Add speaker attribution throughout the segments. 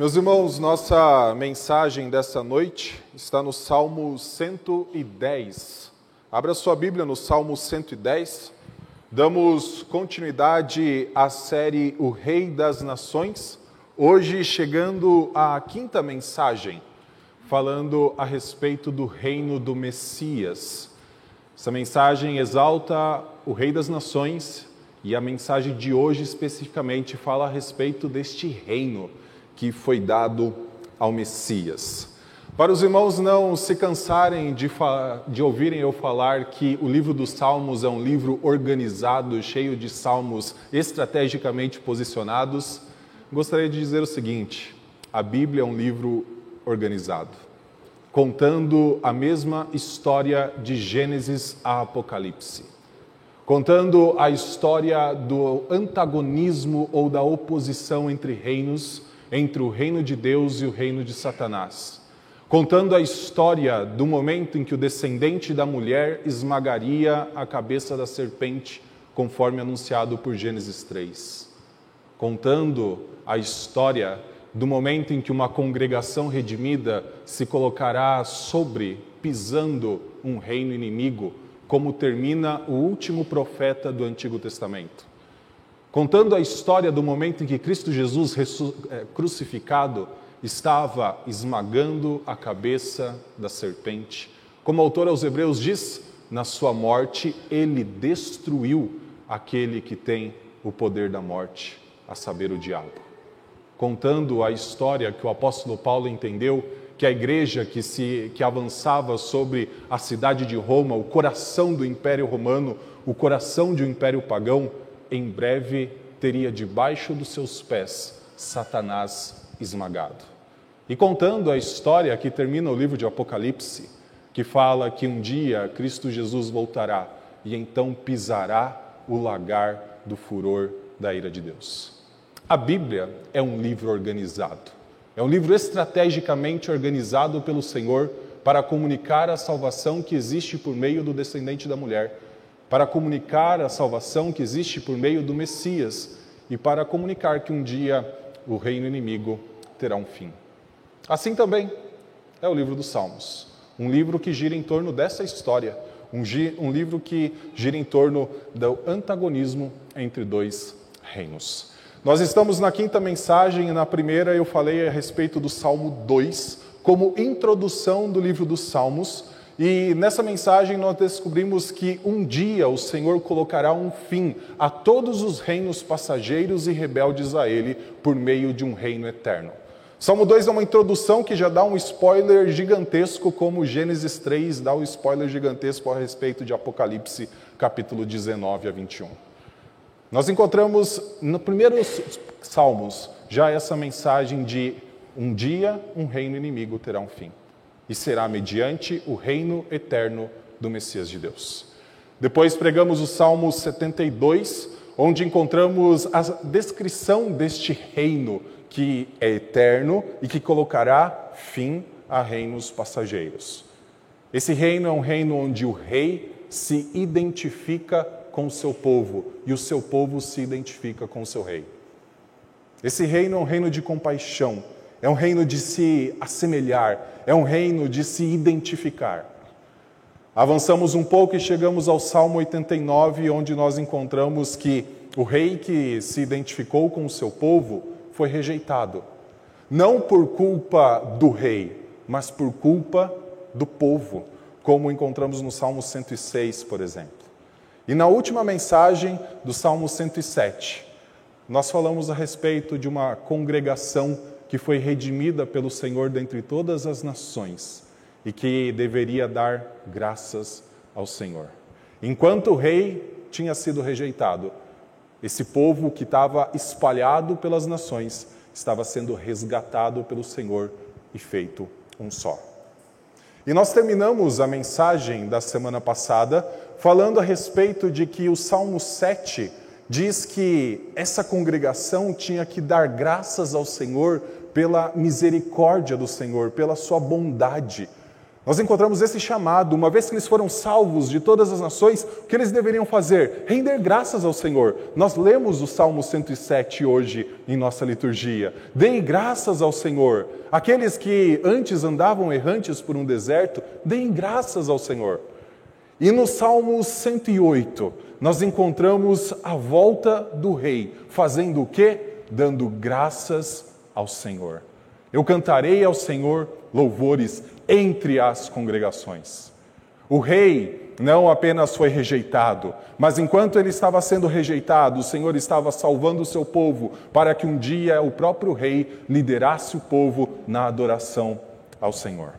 Speaker 1: Meus irmãos, nossa mensagem dessa noite está no Salmo 110. Abra sua Bíblia no Salmo 110. Damos continuidade à série O Rei das Nações, hoje chegando à quinta mensagem, falando a respeito do reino do Messias. Essa mensagem exalta o Rei das Nações e a mensagem de hoje especificamente fala a respeito deste reino que foi dado ao Messias. Para os irmãos não se cansarem de, de, ouvirem eu falar que o livro dos Salmos é um livro organizado, cheio de salmos estrategicamente posicionados, gostaria de dizer o seguinte: a Bíblia é um livro organizado, contando a mesma história de Gênesis a Apocalipse, contando a história do antagonismo ou da oposição entre reinos entre o reino de Deus e o reino de Satanás, contando a história do momento em que o descendente da mulher esmagaria a cabeça da serpente, conforme anunciado por Gênesis 3. Contando a história do momento em que uma congregação redimida se colocará sobre, pisando um reino inimigo, como termina o último profeta do Antigo Testamento contando a história do momento em que Cristo Jesus é, crucificado estava esmagando a cabeça da serpente. Como o autor aos Hebreus diz, na sua morte ele destruiu aquele que tem o poder da morte, a saber, o diabo. Contando a história que o apóstolo Paulo entendeu que a igreja que se que avançava sobre a cidade de Roma, o coração do Império Romano, o coração de um império pagão, em breve teria debaixo dos seus pés Satanás esmagado. E contando a história que termina o livro de Apocalipse, que fala que um dia Cristo Jesus voltará e então pisará o lagar do furor da ira de Deus. A Bíblia é um livro organizado. É um livro estrategicamente organizado pelo Senhor para comunicar a salvação que existe por meio do descendente da mulher para comunicar a salvação que existe por meio do Messias e para comunicar que um dia o reino inimigo terá um fim. Assim também é o livro dos Salmos, um livro que gira em torno dessa história, um, um livro que gira em torno do antagonismo entre dois reinos. Nós estamos na quinta mensagem e na primeira eu falei a respeito do Salmo 2 como introdução do livro dos Salmos e nessa mensagem nós descobrimos que um dia o Senhor colocará um fim a todos os reinos passageiros e rebeldes a Ele por meio de um reino eterno. Salmo 2 é uma introdução que já dá um spoiler gigantesco, como Gênesis 3 dá um spoiler gigantesco a respeito de Apocalipse, capítulo 19 a 21. Nós encontramos no primeiro Salmos já essa mensagem de um dia um reino inimigo terá um fim e será mediante o reino eterno do Messias de Deus. Depois pregamos o Salmo 72, onde encontramos a descrição deste reino que é eterno e que colocará fim a reinos passageiros. Esse reino é um reino onde o rei se identifica com o seu povo e o seu povo se identifica com o seu rei. Esse reino é um reino de compaixão, é um reino de se assemelhar, é um reino de se identificar. Avançamos um pouco e chegamos ao Salmo 89, onde nós encontramos que o rei que se identificou com o seu povo foi rejeitado. Não por culpa do rei, mas por culpa do povo, como encontramos no Salmo 106, por exemplo. E na última mensagem do Salmo 107, nós falamos a respeito de uma congregação que foi redimida pelo Senhor dentre todas as nações e que deveria dar graças ao Senhor. Enquanto o rei tinha sido rejeitado, esse povo que estava espalhado pelas nações estava sendo resgatado pelo Senhor e feito um só. E nós terminamos a mensagem da semana passada falando a respeito de que o Salmo 7 diz que essa congregação tinha que dar graças ao Senhor pela misericórdia do Senhor, pela sua bondade. Nós encontramos esse chamado, uma vez que eles foram salvos de todas as nações, o que eles deveriam fazer? Render graças ao Senhor. Nós lemos o Salmo 107 hoje em nossa liturgia. Deem graças ao Senhor. Aqueles que antes andavam errantes por um deserto, deem graças ao Senhor. E no Salmo 108, nós encontramos a volta do rei, fazendo o quê? Dando graças ao Senhor. Eu cantarei ao Senhor louvores entre as congregações. O rei não apenas foi rejeitado, mas enquanto ele estava sendo rejeitado, o Senhor estava salvando o seu povo para que um dia o próprio rei liderasse o povo na adoração ao Senhor.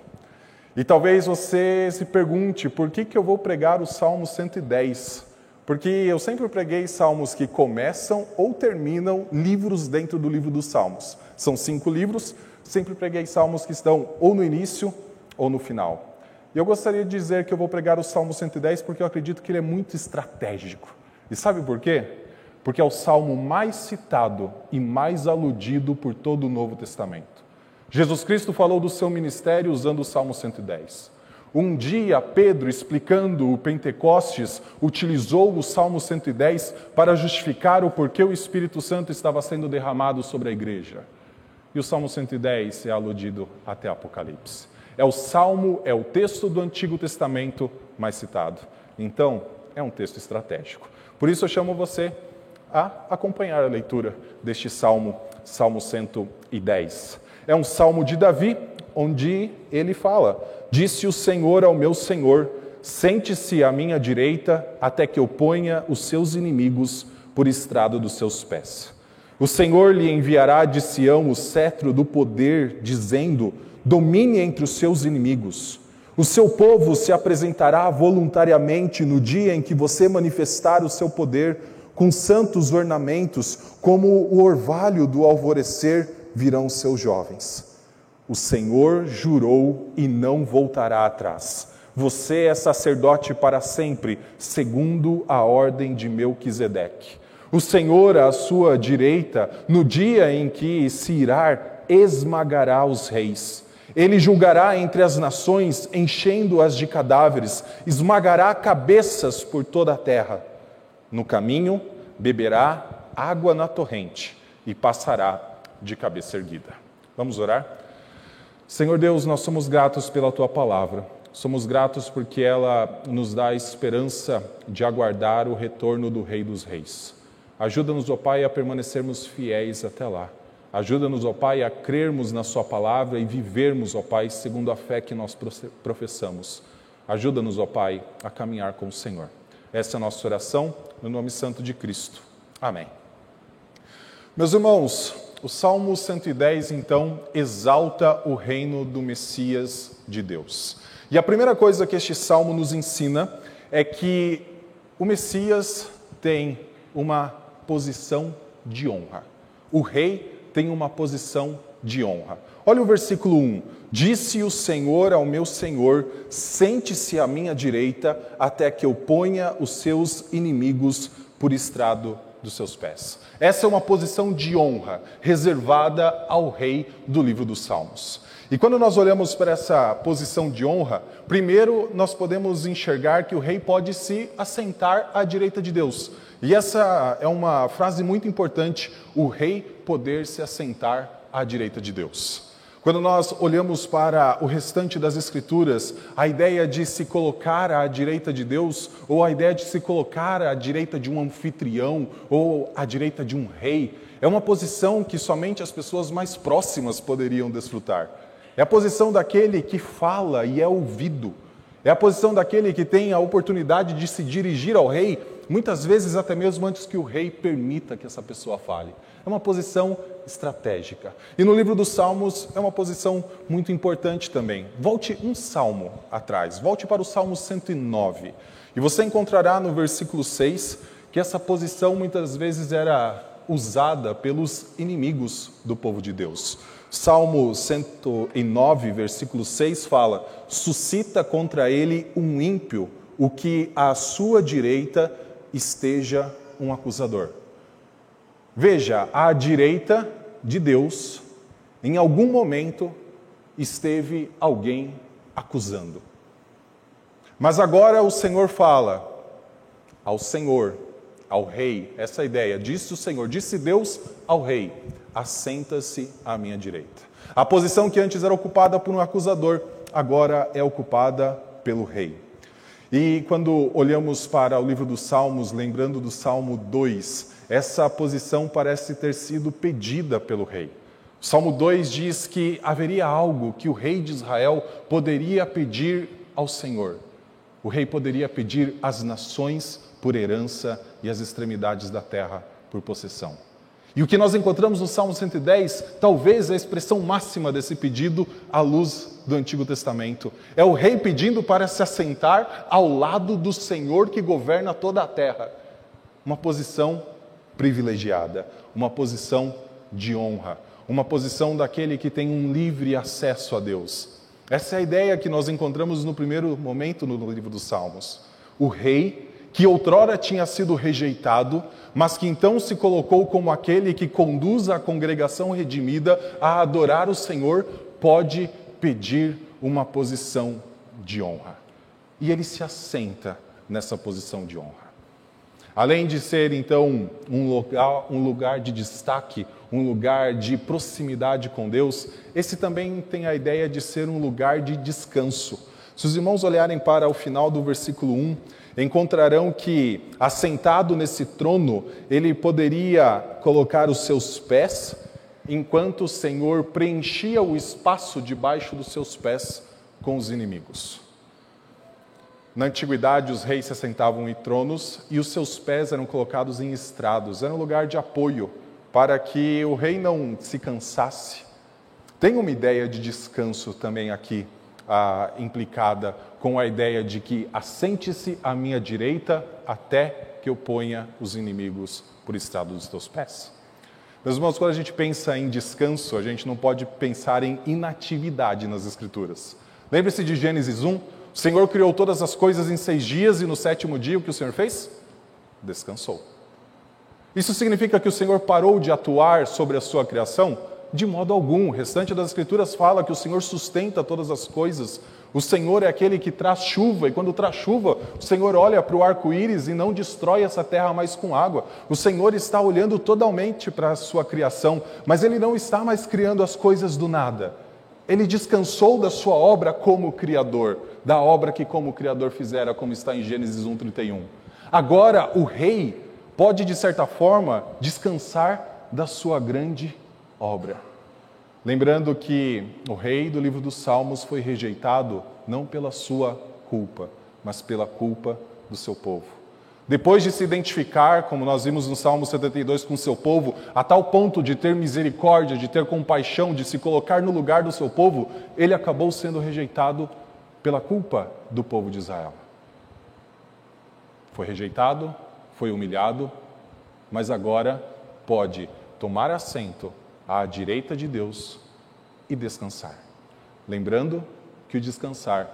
Speaker 1: E talvez você se pergunte por que, que eu vou pregar o Salmo 110? Porque eu sempre preguei salmos que começam ou terminam livros dentro do livro dos Salmos. São cinco livros, sempre preguei salmos que estão ou no início ou no final. E eu gostaria de dizer que eu vou pregar o Salmo 110 porque eu acredito que ele é muito estratégico. E sabe por quê? Porque é o salmo mais citado e mais aludido por todo o Novo Testamento. Jesus Cristo falou do seu ministério usando o Salmo 110. Um dia, Pedro, explicando o Pentecostes, utilizou o Salmo 110 para justificar o porquê o Espírito Santo estava sendo derramado sobre a igreja. E o Salmo 110 é aludido até Apocalipse. É o salmo, é o texto do Antigo Testamento mais citado. Então, é um texto estratégico. Por isso eu chamo você a acompanhar a leitura deste salmo, Salmo 110. É um salmo de Davi, onde ele fala: Disse o Senhor ao meu Senhor: Sente-se à minha direita, até que eu ponha os seus inimigos por estrado dos seus pés. O Senhor lhe enviará de Sião o cetro do poder, dizendo: domine entre os seus inimigos. O seu povo se apresentará voluntariamente no dia em que você manifestar o seu poder com santos ornamentos, como o orvalho do alvorecer virão seus jovens. O Senhor jurou e não voltará atrás. Você é sacerdote para sempre, segundo a ordem de Melquisedeque. O Senhor à sua direita, no dia em que se irá, esmagará os reis. Ele julgará entre as nações, enchendo-as de cadáveres, esmagará cabeças por toda a terra. No caminho, beberá água na torrente e passará de cabeça erguida. Vamos orar? Senhor Deus, nós somos gratos pela tua palavra. Somos gratos porque ela nos dá a esperança de aguardar o retorno do Rei dos Reis. Ajuda-nos, ó Pai, a permanecermos fiéis até lá. Ajuda-nos, ó Pai, a crermos na Sua palavra e vivermos, ó Pai, segundo a fé que nós professamos. Ajuda-nos, ó Pai, a caminhar com o Senhor. Essa é a nossa oração, no nome santo de Cristo. Amém. Meus irmãos, o Salmo 110, então, exalta o reino do Messias de Deus. E a primeira coisa que este salmo nos ensina é que o Messias tem uma posição de honra. O rei tem uma posição de honra. Olha o versículo 1: Disse o Senhor ao meu Senhor: Sente-se à minha direita, até que eu ponha os seus inimigos por estrado dos seus pés. Essa é uma posição de honra reservada ao rei do livro dos Salmos. E quando nós olhamos para essa posição de honra, primeiro nós podemos enxergar que o rei pode se assentar à direita de Deus. E essa é uma frase muito importante: o rei poder se assentar à direita de Deus. Quando nós olhamos para o restante das Escrituras, a ideia de se colocar à direita de Deus, ou a ideia de se colocar à direita de um anfitrião, ou à direita de um rei, é uma posição que somente as pessoas mais próximas poderiam desfrutar. É a posição daquele que fala e é ouvido. É a posição daquele que tem a oportunidade de se dirigir ao rei muitas vezes até mesmo antes que o rei permita que essa pessoa fale. É uma posição estratégica. E no livro dos Salmos é uma posição muito importante também. Volte um salmo atrás, volte para o Salmo 109. E você encontrará no versículo 6 que essa posição muitas vezes era usada pelos inimigos do povo de Deus. Salmo 109, versículo 6 fala: Suscita contra ele um ímpio, o que à sua direita esteja um acusador. Veja, à direita de Deus, em algum momento, esteve alguém acusando. Mas agora o Senhor fala ao Senhor, ao rei, essa ideia, disse o Senhor, disse Deus ao rei: assenta-se à minha direita. A posição que antes era ocupada por um acusador, agora é ocupada pelo rei. E quando olhamos para o livro dos Salmos, lembrando do Salmo 2, essa posição parece ter sido pedida pelo rei. O Salmo 2 diz que haveria algo que o rei de Israel poderia pedir ao Senhor. O rei poderia pedir às nações por herança e às extremidades da terra por possessão. E o que nós encontramos no Salmo 110, talvez é a expressão máxima desse pedido à luz do Antigo Testamento. É o rei pedindo para se assentar ao lado do Senhor que governa toda a terra. Uma posição privilegiada, uma posição de honra, uma posição daquele que tem um livre acesso a Deus. Essa é a ideia que nós encontramos no primeiro momento no livro dos Salmos. O rei que outrora tinha sido rejeitado, mas que então se colocou como aquele que conduz a congregação redimida a adorar o Senhor, pode pedir uma posição de honra. E ele se assenta nessa posição de honra. Além de ser então um lugar, um lugar de destaque, um lugar de proximidade com Deus, esse também tem a ideia de ser um lugar de descanso. Se os irmãos olharem para o final do versículo 1, encontrarão que, assentado nesse trono, ele poderia colocar os seus pés, enquanto o Senhor preenchia o espaço debaixo dos seus pés com os inimigos. Na antiguidade, os reis se assentavam em tronos e os seus pés eram colocados em estrados, era um lugar de apoio para que o rei não se cansasse. Tem uma ideia de descanso também aqui ah, implicada com a ideia de que assente-se à minha direita até que eu ponha os inimigos por estrado dos teus pés. Meus irmãos, quando a gente pensa em descanso, a gente não pode pensar em inatividade nas Escrituras. Lembre-se de Gênesis 1: o Senhor criou todas as coisas em seis dias e no sétimo dia o que o Senhor fez? Descansou. Isso significa que o Senhor parou de atuar sobre a sua criação? De modo algum. O restante das Escrituras fala que o Senhor sustenta todas as coisas. O Senhor é aquele que traz chuva, e quando traz chuva, o Senhor olha para o arco-íris e não destrói essa terra mais com água. O Senhor está olhando totalmente para a sua criação, mas Ele não está mais criando as coisas do nada. Ele descansou da sua obra como Criador, da obra que como Criador fizera, como está em Gênesis 1,31. Agora, o rei pode, de certa forma, descansar da sua grande obra. Lembrando que o rei do livro dos Salmos foi rejeitado não pela sua culpa, mas pela culpa do seu povo. Depois de se identificar, como nós vimos no Salmo 72, com seu povo, a tal ponto de ter misericórdia, de ter compaixão, de se colocar no lugar do seu povo, ele acabou sendo rejeitado pela culpa do povo de Israel. Foi rejeitado, foi humilhado, mas agora pode tomar assento à direita de Deus e descansar. Lembrando que o descansar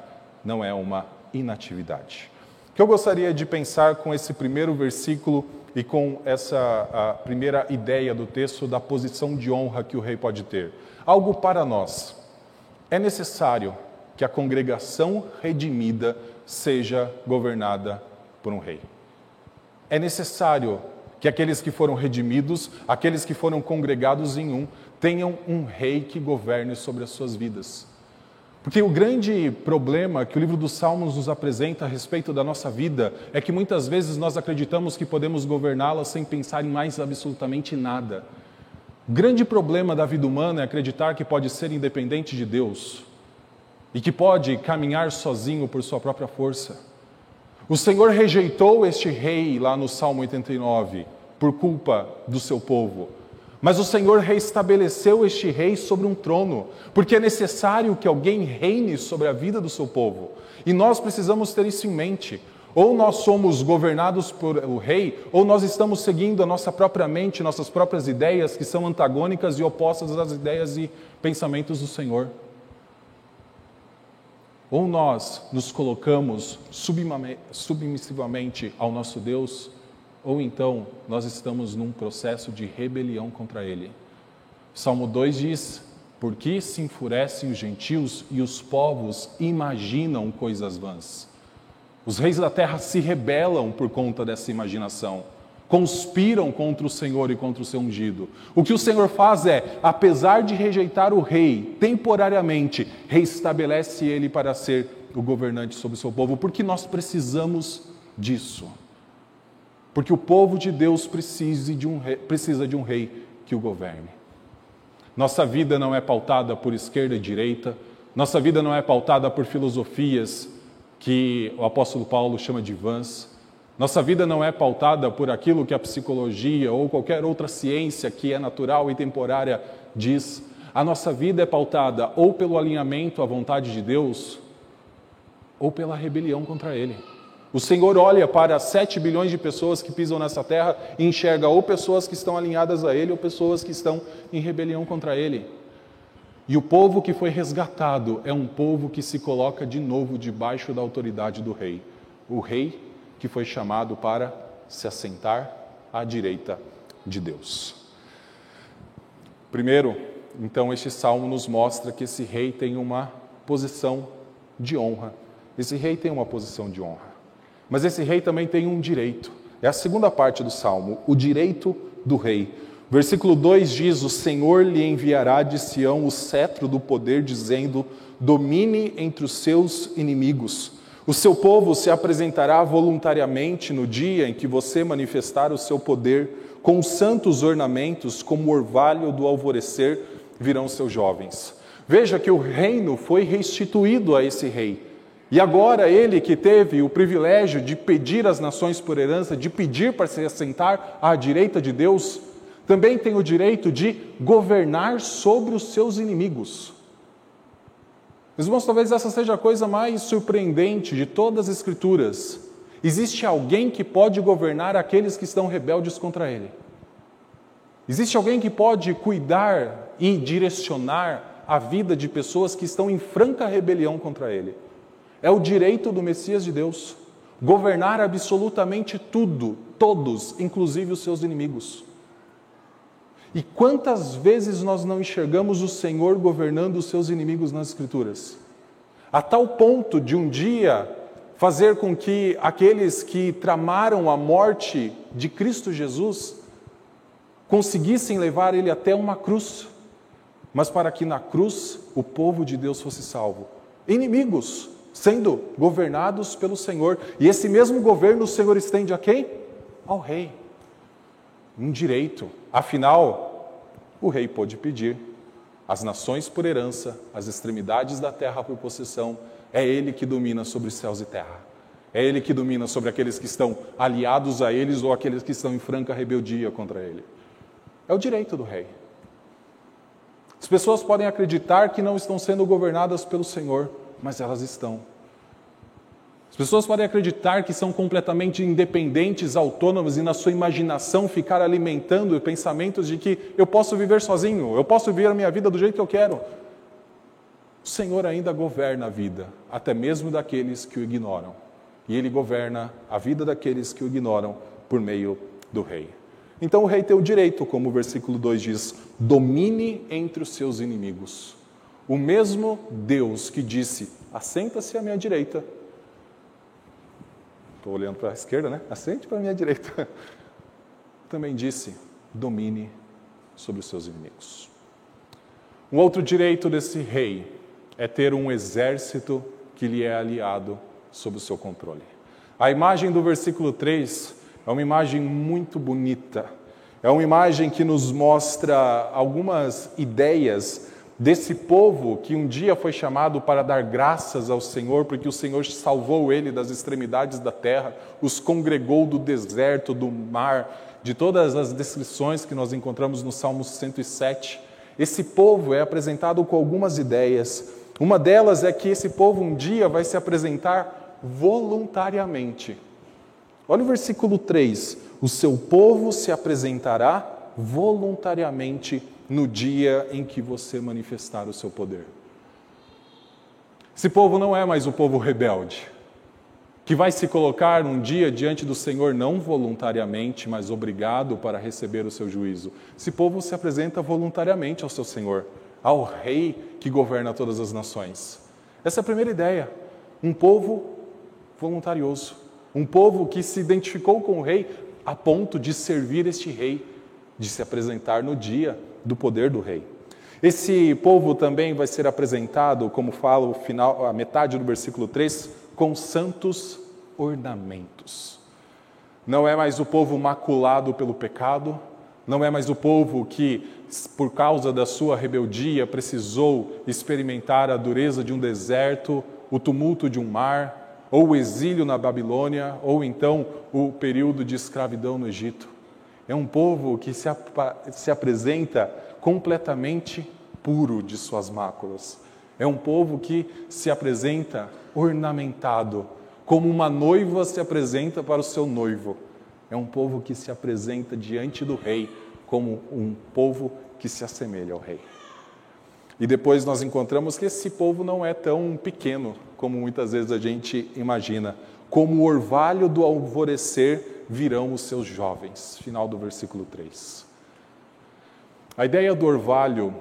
Speaker 1: não é uma inatividade. O que eu gostaria de pensar com esse primeiro versículo e com essa primeira ideia do texto da posição de honra que o rei pode ter. Algo para nós. É necessário que a congregação redimida seja governada por um rei. É necessário que aqueles que foram redimidos, aqueles que foram congregados em um, tenham um rei que governe sobre as suas vidas. Porque o grande problema que o livro dos Salmos nos apresenta a respeito da nossa vida é que muitas vezes nós acreditamos que podemos governá-la sem pensar em mais absolutamente nada. O grande problema da vida humana é acreditar que pode ser independente de Deus e que pode caminhar sozinho por sua própria força. O Senhor rejeitou este rei lá no Salmo 89 por culpa do seu povo. Mas o Senhor reestabeleceu este rei sobre um trono, porque é necessário que alguém reine sobre a vida do seu povo. E nós precisamos ter isso em mente. Ou nós somos governados por o rei, ou nós estamos seguindo a nossa própria mente, nossas próprias ideias, que são antagônicas e opostas às ideias e pensamentos do Senhor. Ou nós nos colocamos submissivamente ao nosso Deus, ou então nós estamos num processo de rebelião contra Ele. Salmo 2 diz
Speaker 2: Por que se enfurecem os gentios e os povos imaginam coisas vãs? Os reis da terra se rebelam por conta dessa imaginação, conspiram contra o Senhor e contra o seu ungido. O que o Senhor faz é, apesar de rejeitar o rei temporariamente, reestabelece ele para ser o governante sobre o seu povo, porque nós precisamos disso. Porque o povo de Deus precisa de um rei, precisa de um rei que o governe. Nossa vida não é pautada por esquerda e direita, nossa vida não é pautada por filosofias que o apóstolo Paulo chama de vãs. Nossa vida não é pautada por aquilo que a psicologia ou qualquer outra ciência que é natural e temporária diz. A nossa vida é pautada ou pelo alinhamento à vontade de Deus ou pela rebelião contra Ele. O Senhor olha para 7 bilhões de pessoas que pisam nessa terra e enxerga ou pessoas que estão alinhadas a Ele ou pessoas que estão em rebelião contra Ele. E o povo que foi resgatado é um povo que se coloca de novo debaixo da autoridade do rei. O rei que foi chamado para se assentar à direita de Deus. Primeiro, então, este salmo nos mostra que esse rei tem uma posição de honra. Esse rei tem uma posição de honra. Mas esse rei também tem um direito. É a segunda parte do salmo, o direito do rei. Versículo 2 diz: O Senhor lhe enviará de Sião o cetro do poder, dizendo: Domine entre os seus inimigos. O seu povo se apresentará voluntariamente no dia em que você manifestar o seu poder, com santos ornamentos, como o orvalho do alvorecer, virão seus jovens. Veja que o reino foi restituído a esse rei. E agora ele que teve o privilégio de pedir às nações por herança, de pedir para se assentar à direita de Deus, também tem o direito de governar sobre os seus inimigos. Irmãos, talvez essa seja a coisa mais surpreendente de todas as Escrituras. Existe alguém que pode governar aqueles que estão rebeldes contra ele. Existe alguém que pode cuidar e direcionar a vida de pessoas que estão em franca rebelião contra ele. É o direito do Messias de Deus governar absolutamente tudo, todos, inclusive os seus inimigos. E quantas vezes nós não enxergamos o Senhor governando os seus inimigos nas Escrituras? A tal ponto de um dia fazer com que aqueles que tramaram a morte de Cristo Jesus conseguissem levar ele até uma cruz, mas para que na cruz o povo de Deus fosse salvo. Inimigos sendo governados pelo Senhor, e esse mesmo governo o Senhor estende a quem? Ao rei um direito. Afinal, o rei pôde pedir as nações por herança, as extremidades da terra por possessão. É ele que domina sobre céus e terra. É ele que domina sobre aqueles que estão aliados a eles ou aqueles que estão em franca rebeldia contra ele. É o direito do rei. As pessoas podem acreditar que não estão sendo governadas pelo Senhor, mas elas estão. As pessoas podem acreditar que são completamente independentes, autônomas e na sua imaginação ficar alimentando pensamentos de que eu posso viver sozinho, eu posso viver a minha vida do jeito que eu quero. O Senhor ainda governa a vida, até mesmo daqueles que o ignoram. E Ele governa a vida daqueles que o ignoram por meio do rei. Então o rei tem o direito, como o versículo 2 diz, domine entre os seus inimigos. O mesmo Deus que disse: assenta-se à minha direita, Estou olhando para a esquerda, né? Assente para a minha direita. Também disse: domine sobre os seus inimigos. Um outro direito desse rei é ter um exército que lhe é aliado sob o seu controle. A imagem do versículo 3 é uma imagem muito bonita. É uma imagem que nos mostra algumas ideias desse povo que um dia foi chamado para dar graças ao Senhor, porque o Senhor salvou ele das extremidades da terra, os congregou do deserto, do mar, de todas as descrições que nós encontramos no Salmo 107. Esse povo é apresentado com algumas ideias. Uma delas é que esse povo um dia vai se apresentar voluntariamente. Olha o versículo 3: O seu povo se apresentará voluntariamente no dia em que você manifestar o seu poder. Esse povo não é mais o povo rebelde, que vai se colocar um dia diante do Senhor não voluntariamente, mas obrigado para receber o seu juízo. Esse povo se apresenta voluntariamente ao seu Senhor, ao rei que governa todas as nações. Essa é a primeira ideia. Um povo voluntarioso, um povo que se identificou com o rei a ponto de servir este rei, de se apresentar no dia do poder do rei. Esse povo também vai ser apresentado, como fala o final, a metade do versículo 3, com santos ornamentos. Não é mais o povo maculado pelo pecado, não é mais o povo que, por causa da sua rebeldia, precisou experimentar a dureza de um deserto, o tumulto de um mar, ou o exílio na Babilônia, ou então o período de escravidão no Egito. É um povo que se, ap se apresenta completamente puro de suas máculas. É um povo que se apresenta ornamentado, como uma noiva se apresenta para o seu noivo. É um povo que se apresenta diante do rei como um povo que se assemelha ao rei. E depois nós encontramos que esse povo não é tão pequeno como muitas vezes a gente imagina. Como o orvalho do alvorecer virão os seus jovens. Final do versículo 3. A ideia do orvalho,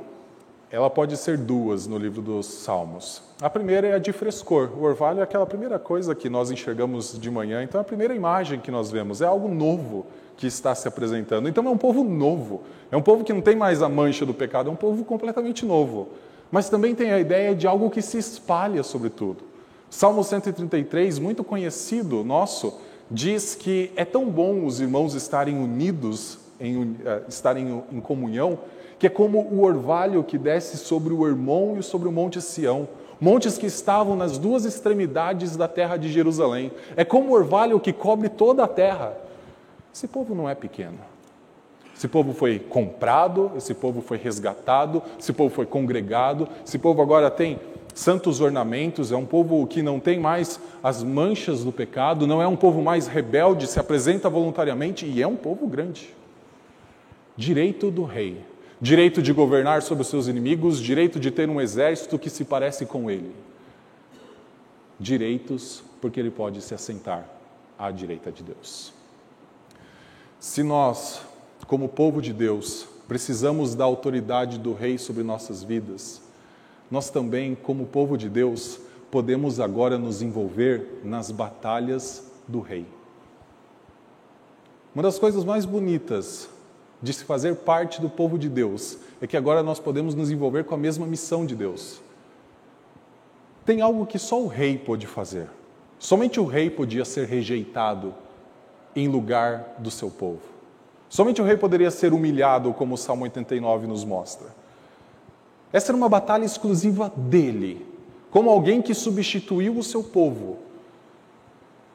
Speaker 2: ela pode ser duas no livro dos Salmos. A primeira é a de frescor. O orvalho é aquela primeira coisa que nós enxergamos de manhã, então é a primeira imagem que nós vemos é algo novo que está se apresentando. Então é um povo novo, é um povo que não tem mais a mancha do pecado, é um povo completamente novo. Mas também tem a ideia de algo que se espalha sobre tudo. Salmo 133, muito conhecido nosso, diz que é tão bom os irmãos estarem unidos, em, uh, estarem em comunhão, que é como o orvalho que desce sobre o Hermon e sobre o Monte Sião, montes que estavam nas duas extremidades da terra de Jerusalém. É como o orvalho que cobre toda a terra. Esse povo não é pequeno. Esse povo foi comprado, esse povo foi resgatado, esse povo foi congregado, esse povo agora tem santos ornamentos, é um povo que não tem mais as manchas do pecado, não é um povo mais rebelde, se apresenta voluntariamente e é um povo grande. Direito do rei, direito de governar sobre os seus inimigos, direito de ter um exército que se parece com ele. Direitos porque ele pode se assentar à direita de Deus. Se nós, como povo de Deus, precisamos da autoridade do Rei sobre nossas vidas, nós também, como povo de Deus, podemos agora nos envolver nas batalhas do Rei. Uma das coisas mais bonitas de se fazer parte do povo de Deus é que agora nós podemos nos envolver com a mesma missão de Deus. Tem algo que só o rei pode fazer. Somente o rei podia ser rejeitado em lugar do seu povo. Somente o rei poderia ser humilhado, como o Salmo 89 nos mostra. Essa era uma batalha exclusiva dele, como alguém que substituiu o seu povo.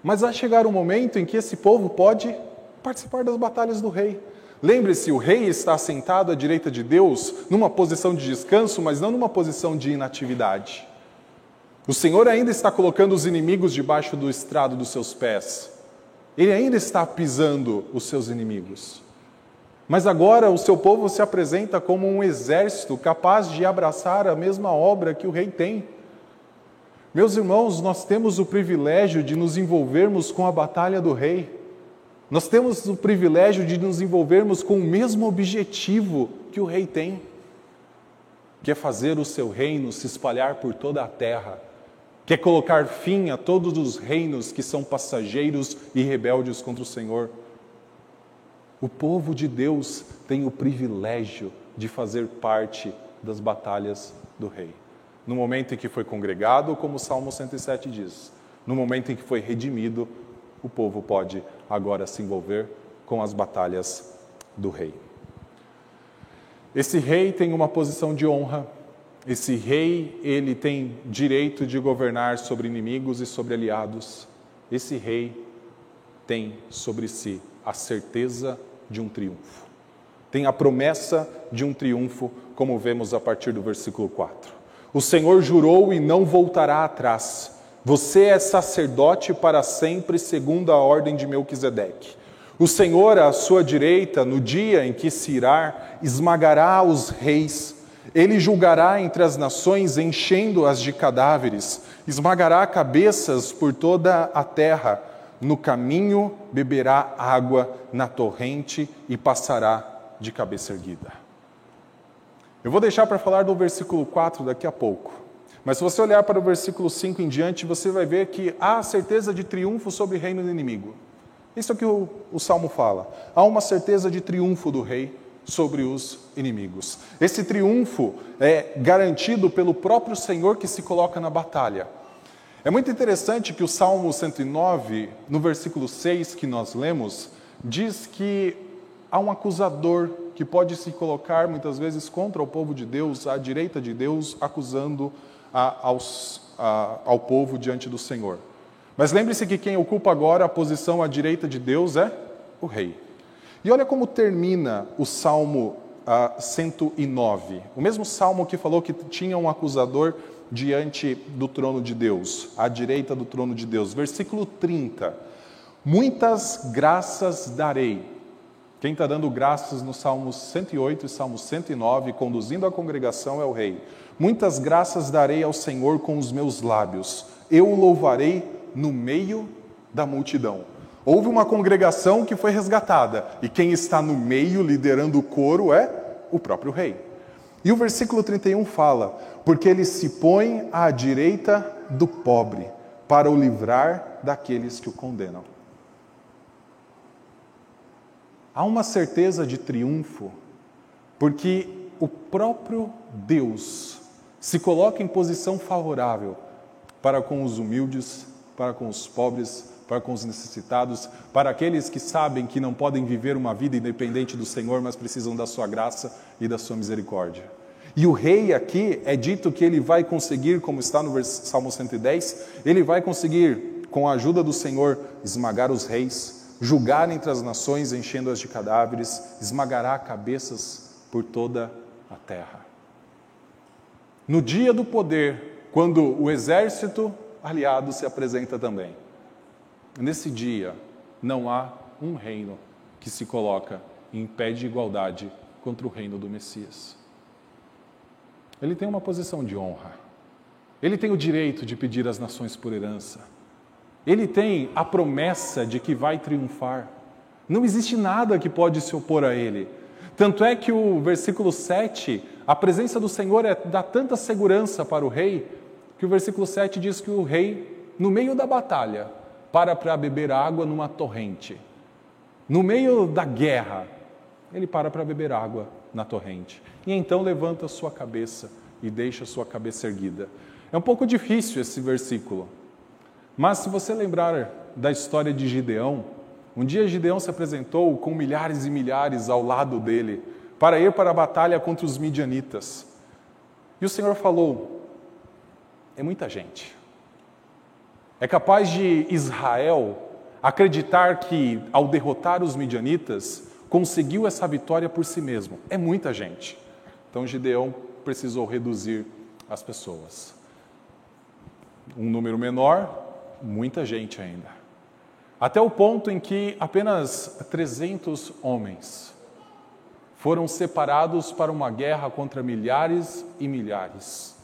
Speaker 2: Mas vai chegar um momento em que esse povo pode participar das batalhas do rei. Lembre-se, o rei está sentado à direita de Deus, numa posição de descanso, mas não numa posição de inatividade. O Senhor ainda está colocando os inimigos debaixo do estrado dos seus pés. Ele ainda está pisando os seus inimigos. Mas agora o seu povo se apresenta como um exército capaz de abraçar a mesma obra que o rei tem. Meus irmãos, nós temos o privilégio de nos envolvermos com a batalha do rei. Nós temos o privilégio de nos envolvermos com o mesmo objetivo que o rei tem, que é fazer o seu reino se espalhar por toda a terra quer colocar fim a todos os reinos que são passageiros e rebeldes contra o Senhor. O povo de Deus tem o privilégio de fazer parte das batalhas do rei. No momento em que foi congregado, como o Salmo 107 diz, no momento em que foi redimido, o povo pode agora se envolver com as batalhas do rei. Esse rei tem uma posição de honra esse rei, ele tem direito de governar sobre inimigos e sobre aliados. Esse rei tem sobre si a certeza de um triunfo. Tem a promessa de um triunfo, como vemos a partir do versículo 4. O Senhor jurou e não voltará atrás. Você é sacerdote para sempre, segundo a ordem de Melquisedeque. O Senhor, à sua direita, no dia em que se irá, esmagará os reis ele julgará entre as nações, enchendo-as de cadáveres, esmagará cabeças por toda a terra. No caminho beberá água na torrente e passará de cabeça erguida. Eu vou deixar para falar do versículo 4 daqui a pouco. Mas se você olhar para o versículo 5 em diante, você vai ver que há certeza de triunfo sobre o reino do inimigo. Isso é o que o, o Salmo fala. Há uma certeza de triunfo do rei sobre os inimigos. Esse triunfo é garantido pelo próprio Senhor que se coloca na batalha. É muito interessante que o Salmo 109, no versículo 6 que nós lemos, diz que há um acusador que pode se colocar muitas vezes contra o povo de Deus, à direita de Deus, acusando a, aos, a, ao povo diante do Senhor. Mas lembre-se que quem ocupa agora a posição à direita de Deus é o rei. E olha como termina o Salmo ah, 109. O mesmo salmo que falou que tinha um acusador diante do trono de Deus, à direita do trono de Deus. Versículo 30. Muitas graças darei. Quem está dando graças no Salmo 108 e Salmo 109, conduzindo a congregação, é o rei. Muitas graças darei ao Senhor com os meus lábios. Eu o louvarei no meio da multidão. Houve uma congregação que foi resgatada, e quem está no meio liderando o coro é o próprio rei. E o versículo 31 fala: Porque ele se põe à direita do pobre, para o livrar daqueles que o condenam. Há uma certeza de triunfo, porque o próprio Deus se coloca em posição favorável para com os humildes, para com os pobres, para com os necessitados, para aqueles que sabem que não podem viver uma vida independente do Senhor, mas precisam da sua graça e da sua misericórdia. E o rei aqui é dito que ele vai conseguir, como está no Salmo 110, ele vai conseguir, com a ajuda do Senhor, esmagar os reis, julgar entre as nações, enchendo-as de cadáveres, esmagará cabeças por toda a terra. No dia do poder, quando o exército aliado se apresenta também, Nesse dia, não há um reino que se coloca em pé de igualdade contra o reino do Messias. Ele tem uma posição de honra. Ele tem o direito de pedir às nações por herança. Ele tem a promessa de que vai triunfar. Não existe nada que pode se opor a ele. Tanto é que o versículo 7, a presença do Senhor é, dá tanta segurança para o rei, que o versículo 7 diz que o rei, no meio da batalha, para para beber água numa torrente. No meio da guerra, ele para para beber água na torrente. E então levanta sua cabeça e deixa sua cabeça erguida. É um pouco difícil esse versículo. Mas se você lembrar da história de Gideão, um dia Gideão se apresentou com milhares e milhares ao lado dele para ir para a batalha contra os midianitas. E o Senhor falou: é muita gente. É capaz de Israel acreditar que, ao derrotar os midianitas, conseguiu essa vitória por si mesmo. É muita gente. Então Gideão precisou reduzir as pessoas. Um número menor, muita gente ainda. Até o ponto em que apenas 300 homens foram separados para uma guerra contra milhares e milhares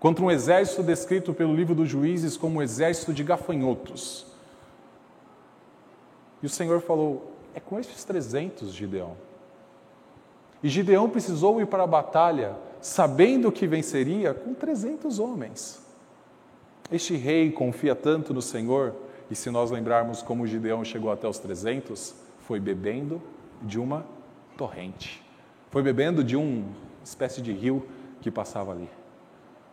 Speaker 2: contra um exército descrito pelo livro dos juízes como um exército de gafanhotos. E o Senhor falou: é com estes 300, Gideão. E Gideão precisou ir para a batalha sabendo que venceria com 300 homens. Este rei confia tanto no Senhor, e se nós lembrarmos como Gideão chegou até os 300, foi bebendo de uma torrente. Foi bebendo de uma espécie de rio que passava ali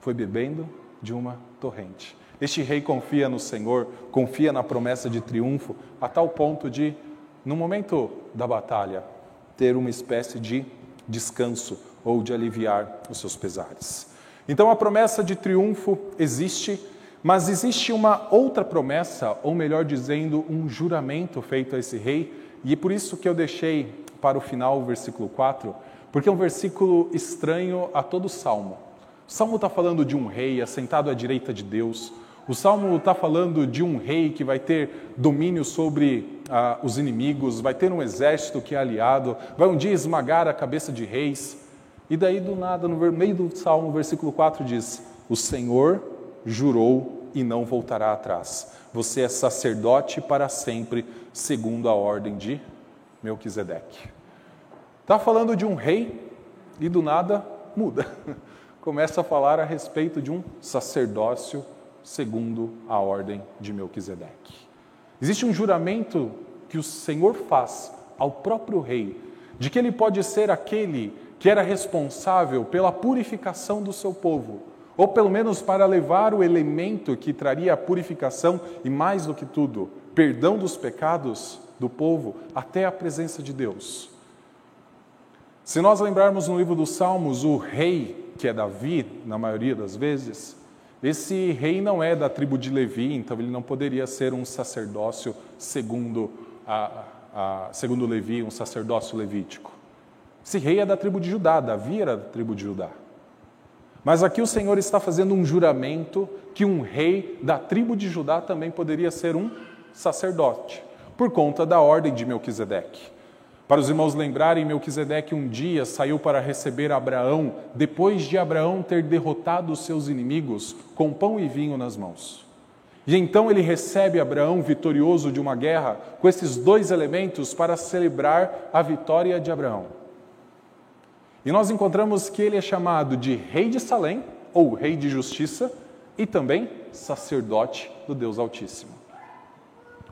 Speaker 2: foi bebendo de uma torrente. Este rei confia no Senhor, confia na promessa de triunfo, a tal ponto de, no momento da batalha, ter uma espécie de descanso ou de aliviar os seus pesares. Então a promessa de triunfo existe, mas existe uma outra promessa, ou melhor dizendo, um juramento feito a esse rei, e é por isso que eu deixei para o final o versículo 4, porque é um versículo estranho a todo o salmo. O salmo está falando de um rei assentado à direita de Deus. O salmo está falando de um rei que vai ter domínio sobre ah, os inimigos, vai ter um exército que é aliado, vai um dia esmagar a cabeça de reis. E daí, do nada, no meio do salmo, versículo 4 diz: O Senhor jurou e não voltará atrás. Você é sacerdote para sempre, segundo a ordem de Melquisedeque. Está falando de um rei e do nada muda. Começa a falar a respeito de um sacerdócio segundo a ordem de Melquisedeque. Existe um juramento que o Senhor faz ao próprio rei de que ele pode ser aquele que era responsável pela purificação do seu povo, ou pelo menos para levar o elemento que traria a purificação e mais do que tudo, perdão dos pecados do povo até a presença de Deus. Se nós lembrarmos no livro dos Salmos, o rei, que é Davi, na maioria das vezes, esse rei não é da tribo de Levi, então ele não poderia ser um sacerdócio segundo, a, a, segundo Levi, um sacerdócio levítico. Esse rei é da tribo de Judá, Davi era da tribo de Judá. Mas aqui o Senhor está fazendo um juramento que um rei da tribo de Judá também poderia ser um sacerdote, por conta da ordem de Melquisedeque. Para os irmãos lembrarem, Melquisedeque um dia saiu para receber Abraão, depois de Abraão ter derrotado os seus inimigos com pão e vinho nas mãos. E então ele recebe Abraão vitorioso de uma guerra com esses dois elementos para celebrar a vitória de Abraão. E nós encontramos que ele é chamado de Rei de Salém, ou Rei de Justiça, e também sacerdote do Deus Altíssimo.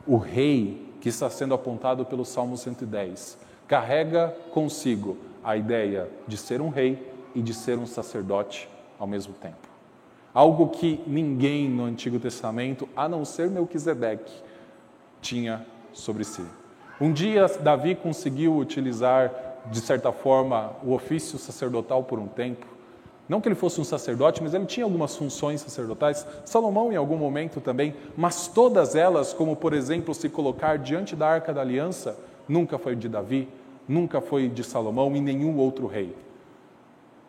Speaker 2: O rei que está sendo apontado pelo Salmo 110 carrega consigo a ideia de ser um rei e de ser um sacerdote ao mesmo tempo. Algo que ninguém no Antigo Testamento, a não ser Melquisedeque, tinha sobre si. Um dia Davi conseguiu utilizar, de certa forma, o ofício sacerdotal por um tempo. Não que ele fosse um sacerdote, mas ele tinha algumas funções sacerdotais. Salomão, em algum momento também, mas todas elas, como por exemplo se colocar diante da arca da aliança, nunca foi de Davi, nunca foi de Salomão e nenhum outro rei.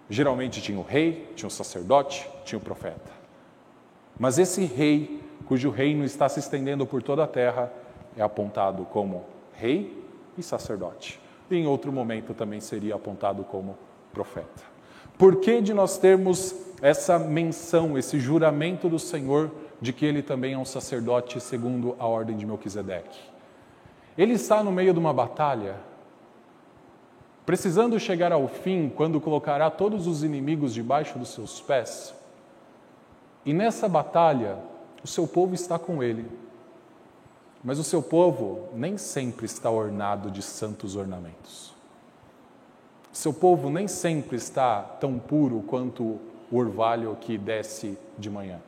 Speaker 2: Geralmente tinha o rei, tinha o sacerdote, tinha o profeta. Mas esse rei, cujo reino está se estendendo por toda a terra, é apontado como rei e sacerdote. E em outro momento também seria apontado como profeta. Por que de nós termos essa menção, esse juramento do Senhor de que ele também é um sacerdote segundo a ordem de Melquisedeque? Ele está no meio de uma batalha, precisando chegar ao fim, quando colocará todos os inimigos debaixo dos seus pés. E nessa batalha, o seu povo está com ele. Mas o seu povo nem sempre está ornado de santos ornamentos. Seu povo nem sempre está tão puro quanto o orvalho que desce de manhã.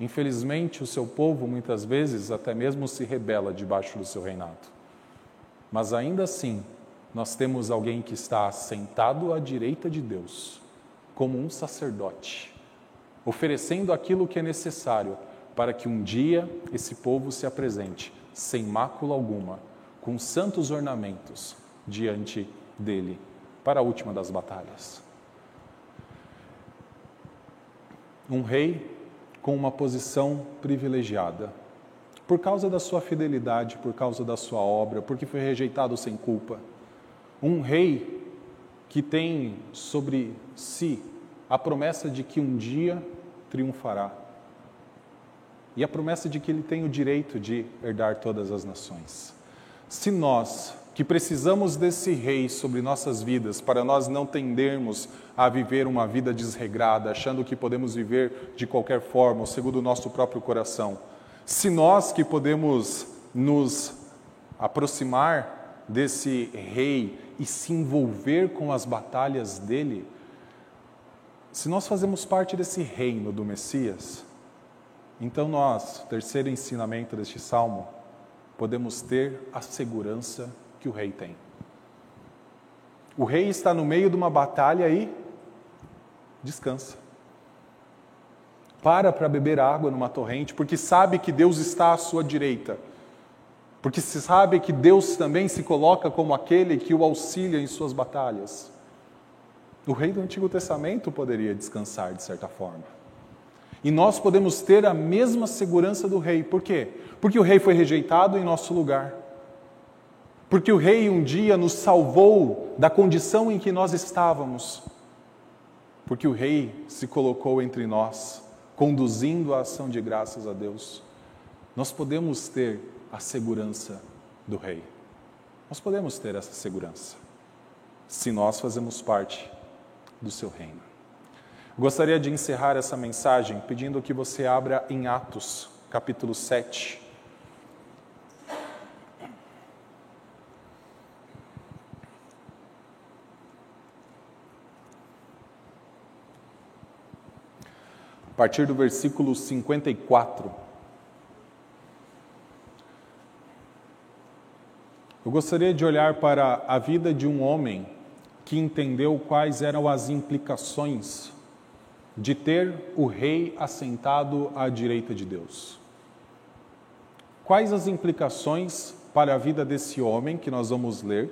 Speaker 2: Infelizmente, o seu povo muitas vezes até mesmo se rebela debaixo do seu reinado. Mas ainda assim, nós temos alguém que está sentado à direita de Deus, como um sacerdote, oferecendo aquilo que é necessário para que um dia esse povo se apresente sem mácula alguma, com santos ornamentos diante dele, para a última das batalhas. Um rei com uma posição privilegiada. Por causa da sua fidelidade, por causa da sua obra, porque foi rejeitado sem culpa. Um rei que tem sobre si a promessa de que um dia triunfará. E a promessa de que ele tem o direito de herdar todas as nações. Se nós que precisamos desse rei sobre nossas vidas para nós não tendermos a viver uma vida desregrada, achando que podemos viver de qualquer forma, segundo o nosso próprio coração. Se nós que podemos nos aproximar desse rei e se envolver com as batalhas dele, se nós fazemos parte desse reino do Messias, então nós, terceiro ensinamento deste salmo, podemos ter a segurança que o rei tem. O rei está no meio de uma batalha e descansa. Para para beber água numa torrente, porque sabe que Deus está à sua direita. Porque se sabe que Deus também se coloca como aquele que o auxilia em suas batalhas. O rei do Antigo Testamento poderia descansar de certa forma. E nós podemos ter a mesma segurança do rei. Por quê? Porque o rei foi rejeitado em nosso lugar. Porque o Rei um dia nos salvou da condição em que nós estávamos. Porque o Rei se colocou entre nós, conduzindo a ação de graças a Deus. Nós podemos ter a segurança do Rei. Nós podemos ter essa segurança se nós fazemos parte do seu reino. Gostaria de encerrar essa mensagem pedindo que você abra em Atos, capítulo 7. Partir do versículo 54. Eu gostaria de olhar para a vida de um homem que entendeu quais eram as implicações de ter o rei assentado à direita de Deus. Quais as implicações para a vida desse homem que nós vamos ler,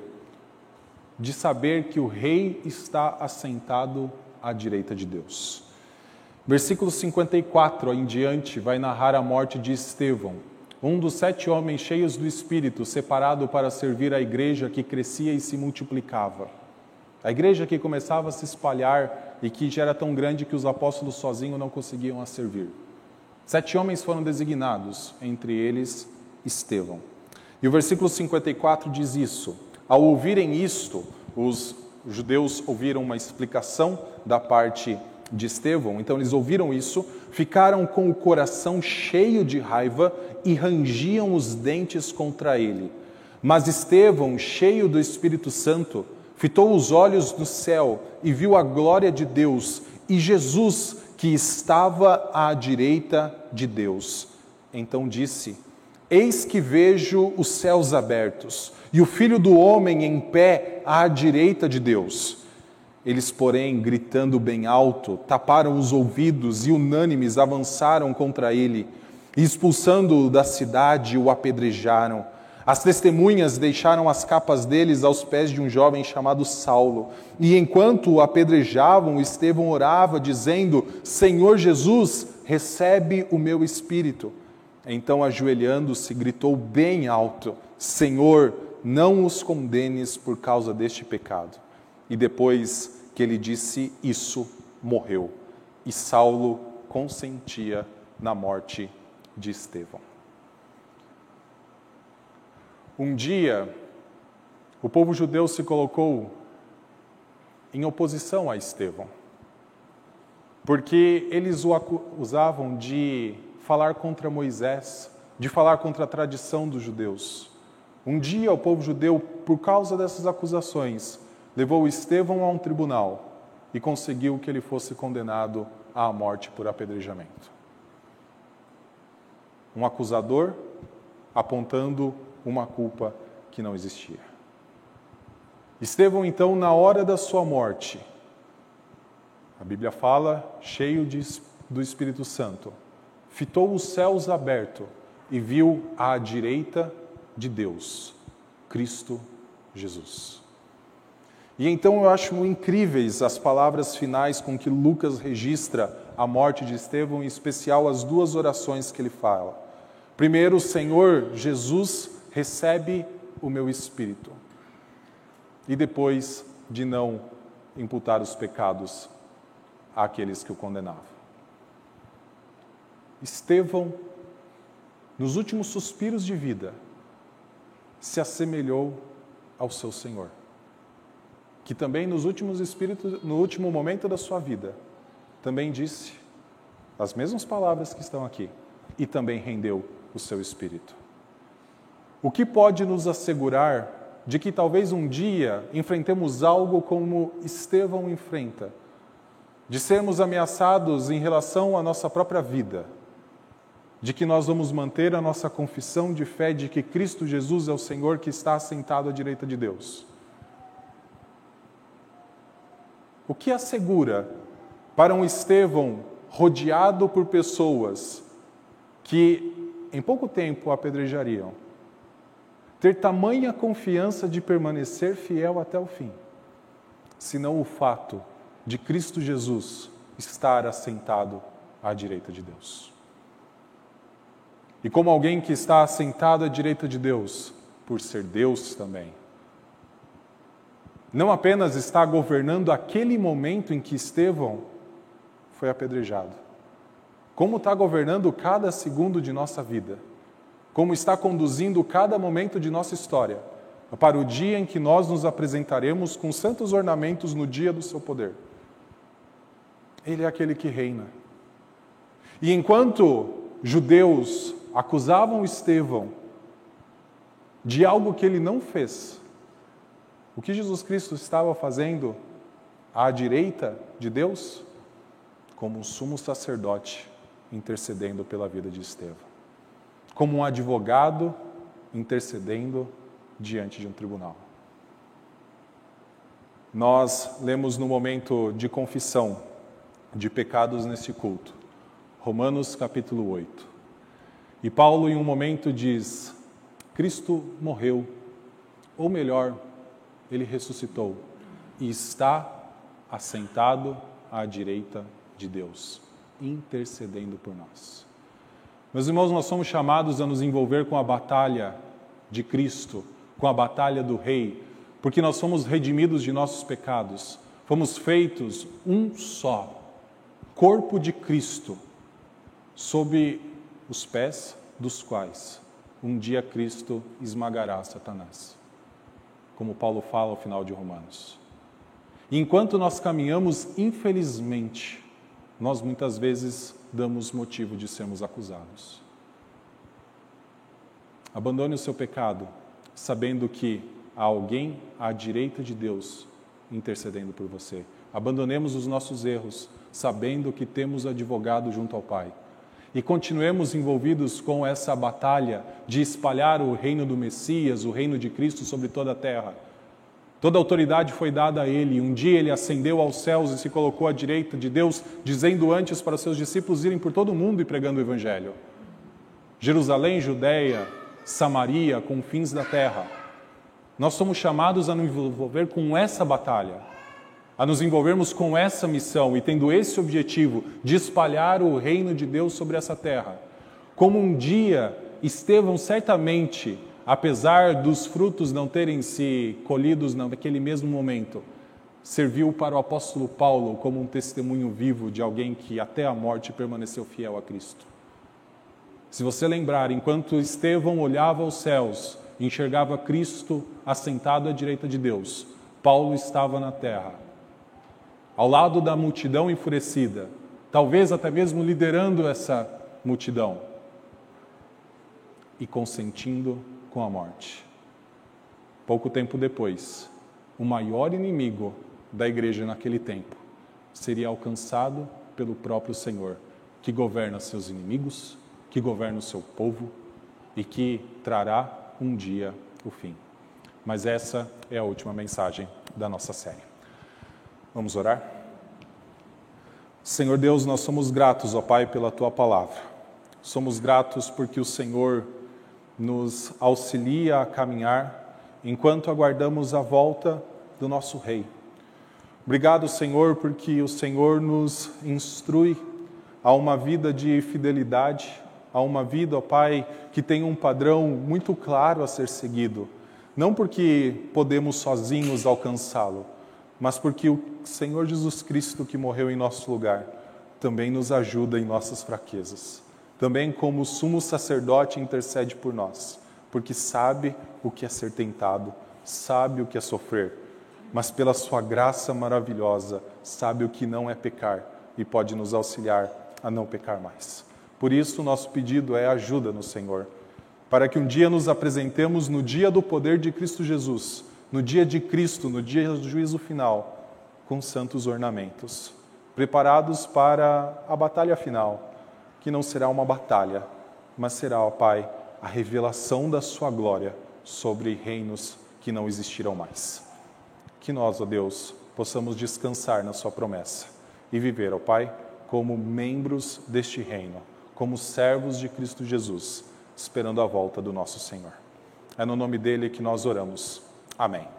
Speaker 2: de saber que o rei está assentado à direita de Deus? Versículo 54 em diante vai narrar a morte de Estevão, um dos sete homens cheios do Espírito, separado para servir a igreja que crescia e se multiplicava. A igreja que começava a se espalhar e que já era tão grande que os apóstolos sozinhos não conseguiam a servir. Sete homens foram designados, entre eles Estevão. E o versículo 54 diz isso: Ao ouvirem isto, os judeus ouviram uma explicação da parte de Estevão, então eles ouviram isso, ficaram com o coração cheio de raiva e rangiam os dentes contra ele. Mas Estevão, cheio do Espírito Santo, fitou os olhos no céu e viu a glória de Deus e Jesus que estava à direita de Deus. Então disse: Eis que vejo os céus abertos e o filho do homem em pé à direita de Deus. Eles, porém, gritando bem alto, taparam os ouvidos e unânimes avançaram contra ele, e expulsando-o da cidade, o apedrejaram. As testemunhas deixaram as capas deles aos pés de um jovem chamado Saulo. E enquanto o apedrejavam, Estevão orava, dizendo: Senhor Jesus, recebe o meu espírito. Então, ajoelhando-se, gritou bem alto: Senhor, não os condenes por causa deste pecado. E depois que ele disse isso, morreu. E Saulo consentia na morte de Estevão. Um dia, o povo judeu se colocou em oposição a Estevão, porque eles o acusavam de falar contra Moisés, de falar contra a tradição dos judeus. Um dia, o povo judeu, por causa dessas acusações, levou Estevão a um tribunal e conseguiu que ele fosse condenado à morte por apedrejamento. Um acusador apontando uma culpa que não existia. Estevão, então, na hora da sua morte, a Bíblia fala, cheio de, do Espírito Santo, fitou os céus abertos e viu à direita de Deus, Cristo Jesus. E então eu acho incríveis as palavras finais com que Lucas registra a morte de Estevão, em especial as duas orações que ele fala. Primeiro, Senhor Jesus recebe o meu espírito. E depois de não imputar os pecados àqueles que o condenavam. Estevão, nos últimos suspiros de vida, se assemelhou ao seu Senhor, que também nos últimos espíritos, no último momento da sua vida, também disse as mesmas palavras que estão aqui e também rendeu o seu espírito. O que pode nos assegurar de que talvez um dia enfrentemos algo como Estevão enfrenta, de sermos ameaçados em relação à nossa própria vida, de que nós vamos manter a nossa confissão de fé de que Cristo Jesus é o Senhor que está assentado à direita de Deus? O que assegura para um Estevão rodeado por pessoas que em pouco tempo apedrejariam? ter tamanha confiança de permanecer fiel até o fim, senão o fato de Cristo Jesus estar assentado à direita de Deus. E como alguém que está assentado à direita de Deus, por ser Deus também, não apenas está governando aquele momento em que Estevão foi apedrejado, como está governando cada segundo de nossa vida como está conduzindo cada momento de nossa história, para o dia em que nós nos apresentaremos com santos ornamentos no dia do seu poder. Ele é aquele que reina. E enquanto judeus acusavam Estevão de algo que ele não fez, o que Jesus Cristo estava fazendo à direita de Deus? Como um sumo sacerdote intercedendo pela vida de Estevão. Como um advogado intercedendo diante de um tribunal. Nós lemos no momento de confissão de pecados neste culto, Romanos capítulo 8. E Paulo, em um momento, diz: Cristo morreu, ou melhor, ele ressuscitou e está assentado à direita de Deus, intercedendo por nós. Meus irmãos, nós somos chamados a nos envolver com a batalha de Cristo, com a batalha do Rei, porque nós fomos redimidos de nossos pecados, fomos feitos um só, corpo de Cristo, sob os pés dos quais um dia Cristo esmagará Satanás como Paulo fala ao final de Romanos. Enquanto nós caminhamos, infelizmente, nós muitas vezes damos motivo de sermos acusados. Abandone o seu pecado, sabendo que há alguém à direita de Deus intercedendo por você. Abandonemos os nossos erros, sabendo que temos advogado junto ao Pai. E continuemos envolvidos com essa batalha de espalhar o reino do Messias, o reino de Cristo sobre toda a terra. Toda autoridade foi dada a ele. Um dia ele ascendeu aos céus e se colocou à direita de Deus, dizendo antes para seus discípulos irem por todo o mundo e pregando o Evangelho. Jerusalém, Judéia, Samaria, confins da terra. Nós somos chamados a nos envolver com essa batalha a nos envolvermos com essa missão e tendo esse objetivo de espalhar o reino de Deus sobre essa terra. Como um dia Estevão certamente, apesar dos frutos não terem se colhidos naquele mesmo momento, serviu para o apóstolo Paulo como um testemunho vivo de alguém que até a morte permaneceu fiel a Cristo. Se você lembrar, enquanto Estevão olhava aos céus, enxergava Cristo assentado à direita de Deus, Paulo estava na terra ao lado da multidão enfurecida, talvez até mesmo liderando essa multidão e consentindo com a morte. Pouco tempo depois, o maior inimigo da igreja naquele tempo seria alcançado pelo próprio Senhor, que governa seus inimigos, que governa o seu povo e que trará um dia o fim. Mas essa é a última mensagem da nossa série. Vamos orar? Senhor Deus, nós somos gratos, ó Pai, pela tua palavra. Somos gratos porque o Senhor nos auxilia a caminhar enquanto aguardamos a volta do nosso Rei. Obrigado, Senhor, porque o Senhor nos instrui a uma vida de fidelidade, a uma vida, ó Pai, que tem um padrão muito claro a ser seguido. Não porque podemos sozinhos alcançá-lo, mas porque o Senhor Jesus Cristo que morreu em nosso lugar também nos ajuda em nossas fraquezas. Também, como sumo sacerdote, intercede por nós, porque sabe o que é ser tentado, sabe o que é sofrer, mas pela Sua graça maravilhosa, sabe o que não é pecar e pode nos auxiliar a não pecar mais. Por isso, nosso pedido é ajuda no Senhor, para que um dia nos apresentemos no dia do poder de Cristo Jesus no dia de Cristo, no dia do juízo final, com santos ornamentos, preparados para a batalha final, que não será uma batalha, mas será, ó Pai, a revelação da Sua glória sobre reinos que não existirão mais. Que nós, ó Deus, possamos descansar na Sua promessa e viver, ó Pai, como membros deste reino, como servos de Cristo Jesus, esperando a volta do nosso Senhor. É no nome dele que nós oramos. Amém.